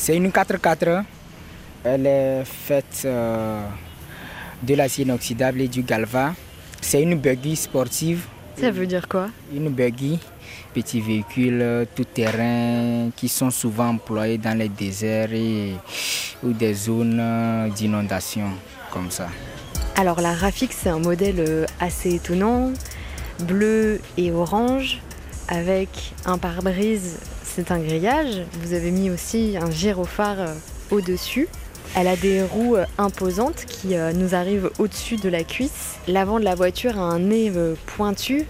C'est une 4x4. Elle est faite euh, de l'acier inoxydable et du galva. C'est une buggy sportive. Ça veut dire quoi? Une buggy, petit véhicule euh, tout-terrain qui sont souvent employés dans les déserts et, ou des zones euh, d'inondation comme ça. Alors la Rafix, c'est un modèle assez étonnant, bleu et orange, avec un pare-brise, c'est un grillage. Vous avez mis aussi un gyrophare au-dessus. Elle a des roues euh, imposantes qui euh, nous arrivent au-dessus de la cuisse. L'avant de la voiture a un nez euh, pointu.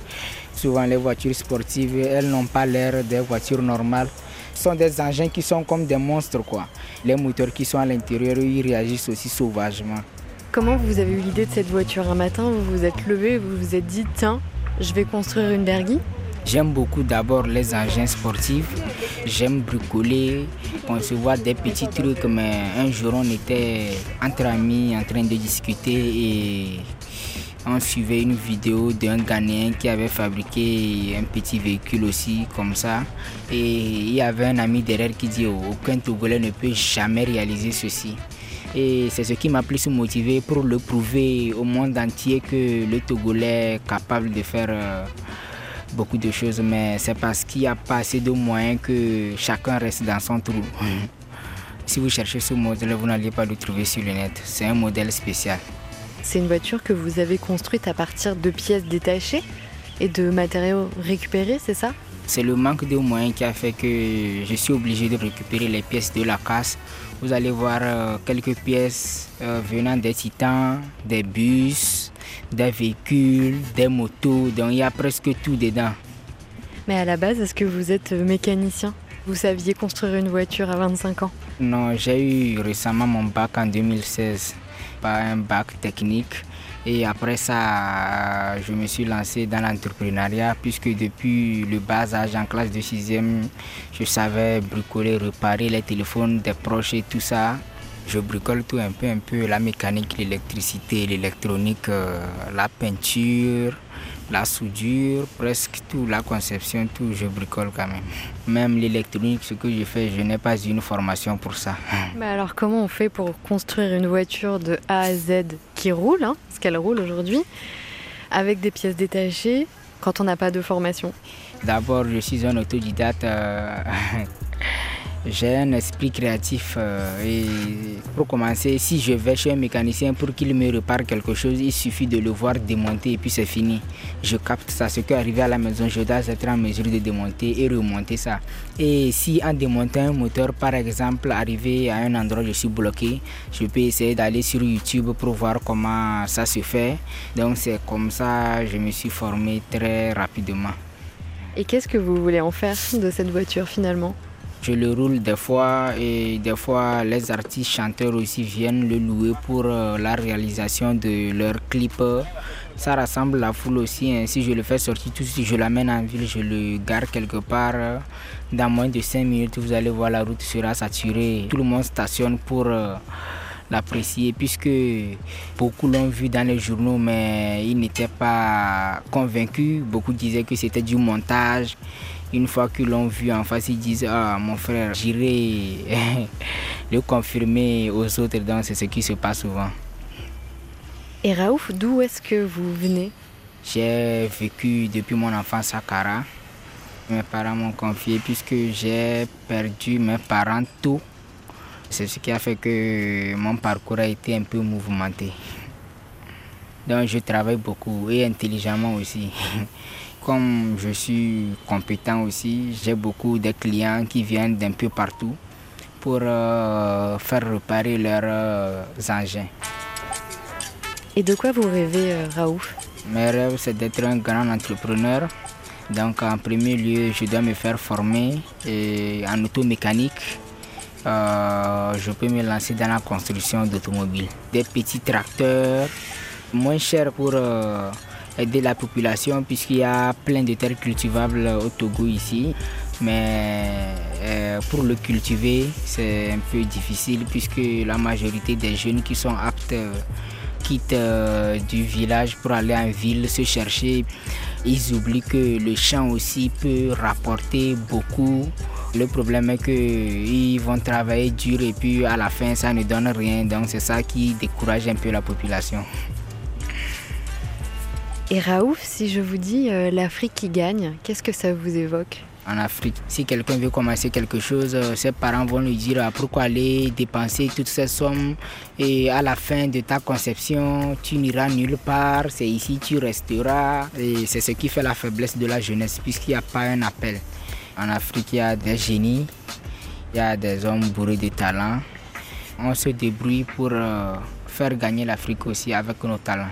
Souvent les voitures sportives, elles n'ont pas l'air des voitures normales. Ce sont des engins qui sont comme des monstres quoi. Les moteurs qui sont à l'intérieur, ils réagissent aussi sauvagement. Comment vous avez eu l'idée de cette voiture? Un matin, vous vous êtes levé, vous vous êtes dit tiens, je vais construire une bergie J'aime beaucoup d'abord les engins sportifs. J'aime bricoler, concevoir des petits trucs. Mais un jour, on était entre amis en train de discuter et on suivait une vidéo d'un Ghanéen qui avait fabriqué un petit véhicule aussi comme ça. Et il y avait un ami derrière qui dit oh, aucun Togolais ne peut jamais réaliser ceci. Et c'est ce qui m'a plus motivé pour le prouver au monde entier que le Togolais est capable de faire euh, beaucoup de choses, mais c'est parce qu'il n'y a pas assez de moyens que chacun reste dans son trou. si vous cherchez ce modèle, vous n'allez pas le trouver sur le net. C'est un modèle spécial. C'est une voiture que vous avez construite à partir de pièces détachées et de matériaux récupérés, c'est ça? C'est le manque de moyens qui a fait que je suis obligé de récupérer les pièces de la casse. Vous allez voir euh, quelques pièces euh, venant des titans, des bus, des véhicules, des motos, donc il y a presque tout dedans. Mais à la base, est-ce que vous êtes mécanicien? Vous saviez construire une voiture à 25 ans? Non, j'ai eu récemment mon bac en 2016, pas un bac technique. Et après ça, je me suis lancé dans l'entrepreneuriat puisque depuis le bas âge, en classe de 6e, je savais bricoler, réparer les téléphones des proches et tout ça je bricole tout un peu, un peu la mécanique, l'électricité, l'électronique, euh, la peinture, la soudure, presque tout, la conception, tout, je bricole quand même. Même l'électronique, ce que je fais, je n'ai pas une formation pour ça. Mais alors comment on fait pour construire une voiture de A à Z qui roule, hein, parce qu'elle roule aujourd'hui, avec des pièces détachées quand on n'a pas de formation? D'abord, je suis un autodidacte. Euh, j'ai un esprit créatif euh, et pour commencer, si je vais chez un mécanicien pour qu'il me répare quelque chose, il suffit de le voir démonter et puis c'est fini. Je capte ça. Ce qui arrivé à la maison, je dois être en mesure de démonter et remonter ça. Et si en démontant un moteur, par exemple, arrivé à un endroit je suis bloqué, je peux essayer d'aller sur YouTube pour voir comment ça se fait. Donc c'est comme ça je me suis formé très rapidement. Et qu'est-ce que vous voulez en faire de cette voiture finalement? Je le roule des fois et des fois les artistes chanteurs aussi viennent le louer pour euh, la réalisation de leurs clips. Ça rassemble la foule aussi. Hein. Si je le fais sortir tout de suite, je l'amène en ville, je le garde quelque part. Dans moins de 5 minutes, vous allez voir la route sera saturée. Tout le monde stationne pour euh, l'apprécier puisque beaucoup l'ont vu dans les journaux mais ils n'étaient pas convaincus. Beaucoup disaient que c'était du montage. Une fois qu'ils l'ont vu en face, ils disent Ah, mon frère, j'irai le confirmer aux autres. Donc, c'est ce qui se passe souvent. Et Raouf, d'où est-ce que vous venez? J'ai vécu depuis mon enfance à Kara. Mes parents m'ont confié puisque j'ai perdu mes parents tôt. C'est ce qui a fait que mon parcours a été un peu mouvementé. Donc je travaille beaucoup et intelligemment aussi. Comme je suis compétent aussi, j'ai beaucoup de clients qui viennent d'un peu partout pour euh, faire réparer leurs euh, engins. Et de quoi vous rêvez, euh, Raouf? Mes rêves, c'est d'être un grand entrepreneur. Donc en premier lieu, je dois me faire former en automécanique. je peux me lancer dans la construction d'automobiles. Des petits tracteurs, moins chers pour aider la population puisqu'il y a plein de terres cultivables au Togo ici. Mais euh, pour le cultiver, c'est un peu difficile puisque la majorité des jeunes qui sont aptes euh, quittent euh, du village pour aller en ville se chercher. Ils oublient que le champ aussi peut rapporter beaucoup Le problème est qu'ils vont travailler dur et puis à la fin ça ne donne rien. Donc c'est ça qui décourage un peu la population. Et Raouf, si je vous dis euh, l'Afrique qui gagne, qu'est-ce que ça vous évoque en Afrique. Si quelqu'un veut commencer quelque chose, euh, ses parents vont lui dire ah, pourquoi aller dépenser toutes ces sommes et à la fin de ta conception, tu n'iras nulle part, c'est ici tu resteras. Et c'est ce qui fait la faiblesse de la jeunesse puisqu'il n'y a pas un appel. En Afrique, il y a des génies, il y a des hommes bourrés de talent. On se débrouille pour euh, faire gagner l'Afrique aussi avec nos talents.